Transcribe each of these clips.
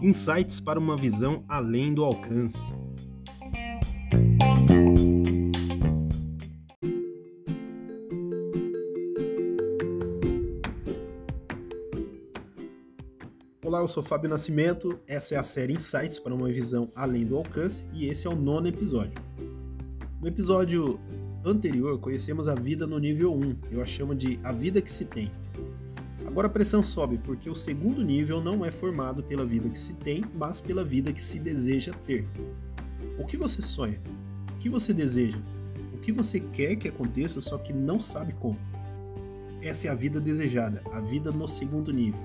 Insights para uma visão além do alcance. Olá, eu sou Fábio Nascimento, essa é a série Insights para uma visão além do alcance e esse é o nono episódio. No episódio anterior, conhecemos a vida no nível 1, eu a chamo de a vida que se tem. Agora a pressão sobe porque o segundo nível não é formado pela vida que se tem, mas pela vida que se deseja ter. O que você sonha? O que você deseja? O que você quer que aconteça, só que não sabe como? Essa é a vida desejada, a vida no segundo nível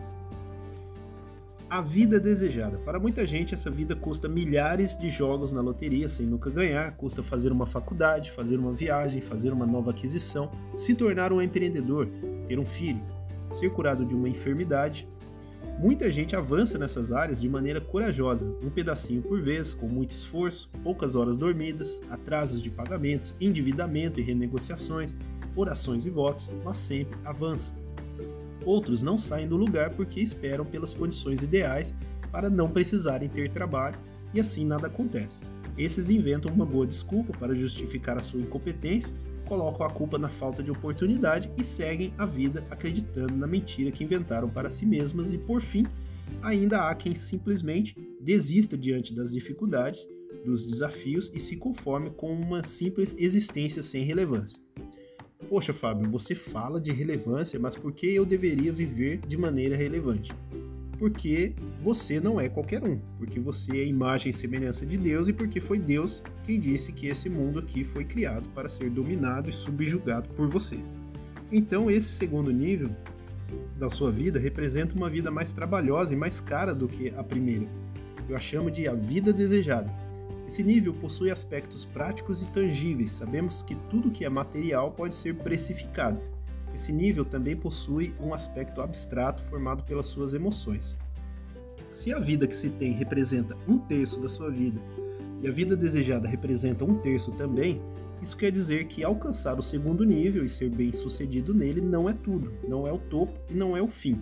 a vida desejada. Para muita gente, essa vida custa milhares de jogos na loteria sem nunca ganhar, custa fazer uma faculdade, fazer uma viagem, fazer uma nova aquisição, se tornar um empreendedor, ter um filho, ser curado de uma enfermidade. Muita gente avança nessas áreas de maneira corajosa, um pedacinho por vez, com muito esforço, poucas horas dormidas, atrasos de pagamentos, endividamento e renegociações, orações e votos, mas sempre avança. Outros não saem do lugar porque esperam pelas condições ideais para não precisarem ter trabalho e assim nada acontece. Esses inventam uma boa desculpa para justificar a sua incompetência, colocam a culpa na falta de oportunidade e seguem a vida acreditando na mentira que inventaram para si mesmas e, por fim, ainda há quem simplesmente desista diante das dificuldades, dos desafios e se conforme com uma simples existência sem relevância. Poxa, Fábio, você fala de relevância, mas por que eu deveria viver de maneira relevante? Porque você não é qualquer um, porque você é imagem e semelhança de Deus e porque foi Deus quem disse que esse mundo aqui foi criado para ser dominado e subjugado por você. Então, esse segundo nível da sua vida representa uma vida mais trabalhosa e mais cara do que a primeira. Eu a chamo de a vida desejada esse nível possui aspectos práticos e tangíveis. Sabemos que tudo que é material pode ser precificado. Esse nível também possui um aspecto abstrato formado pelas suas emoções. Se a vida que se tem representa um terço da sua vida e a vida desejada representa um terço também, isso quer dizer que alcançar o segundo nível e ser bem sucedido nele não é tudo, não é o topo e não é o fim.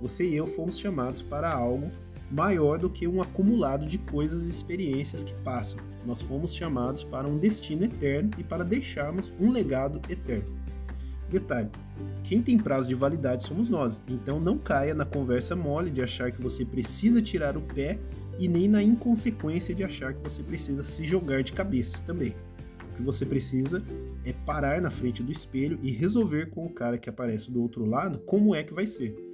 Você e eu fomos chamados para algo maior do que um acumulado de coisas e experiências que passam. Nós fomos chamados para um destino eterno e para deixarmos um legado eterno. Detalhe: quem tem prazo de validade somos nós, então não caia na conversa mole de achar que você precisa tirar o pé e nem na inconsequência de achar que você precisa se jogar de cabeça também. O que você precisa é parar na frente do espelho e resolver com o cara que aparece do outro lado como é que vai ser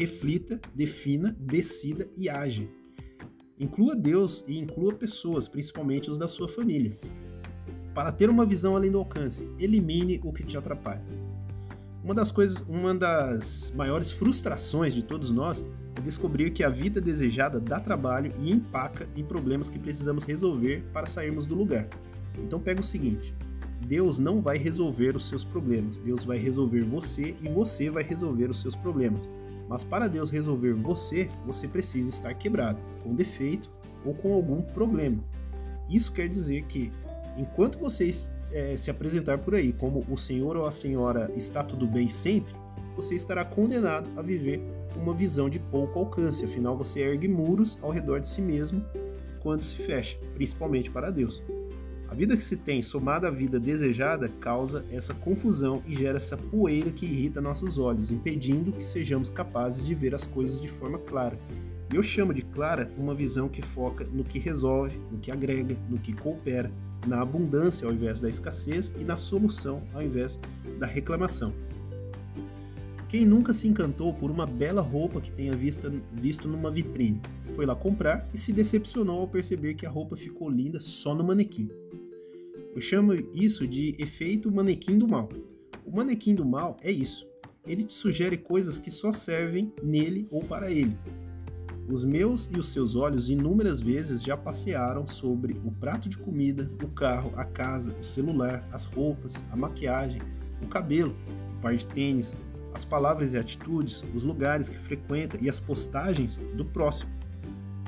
reflita, defina, decida e age. Inclua Deus e inclua pessoas, principalmente os da sua família. Para ter uma visão além do alcance, elimine o que te atrapalha. Uma das coisas, uma das maiores frustrações de todos nós é descobrir que a vida desejada dá trabalho e empaca em problemas que precisamos resolver para sairmos do lugar. Então pega o seguinte: Deus não vai resolver os seus problemas, Deus vai resolver você e você vai resolver os seus problemas. Mas para Deus resolver você, você precisa estar quebrado, com defeito ou com algum problema. Isso quer dizer que, enquanto você é, se apresentar por aí como o senhor ou a senhora está tudo bem sempre, você estará condenado a viver uma visão de pouco alcance, afinal você ergue muros ao redor de si mesmo quando se fecha, principalmente para Deus. A vida que se tem somada à vida desejada causa essa confusão e gera essa poeira que irrita nossos olhos, impedindo que sejamos capazes de ver as coisas de forma clara. E eu chamo de clara uma visão que foca no que resolve, no que agrega, no que coopera, na abundância ao invés da escassez e na solução ao invés da reclamação. Quem nunca se encantou por uma bela roupa que tenha visto, numa vitrine? Foi lá comprar e se decepcionou ao perceber que a roupa ficou linda só no manequim. Eu chamo isso de efeito manequim do mal. O manequim do mal é isso. Ele te sugere coisas que só servem nele ou para ele. Os meus e os seus olhos inúmeras vezes já passearam sobre o prato de comida, o carro, a casa, o celular, as roupas, a maquiagem, o cabelo, o par de tênis, as palavras e atitudes, os lugares que frequenta e as postagens do próximo.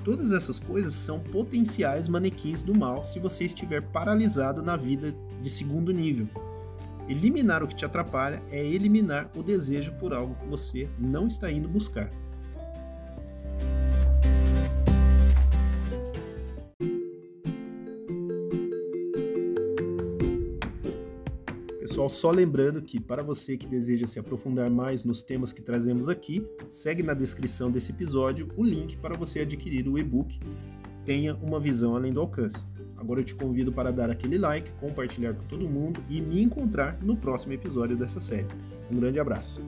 Todas essas coisas são potenciais manequins do mal se você estiver paralisado na vida de segundo nível. Eliminar o que te atrapalha é eliminar o desejo por algo que você não está indo buscar. Pessoal, só lembrando que para você que deseja se aprofundar mais nos temas que trazemos aqui, segue na descrição desse episódio o link para você adquirir o e-book Tenha uma visão além do alcance. Agora eu te convido para dar aquele like, compartilhar com todo mundo e me encontrar no próximo episódio dessa série. Um grande abraço.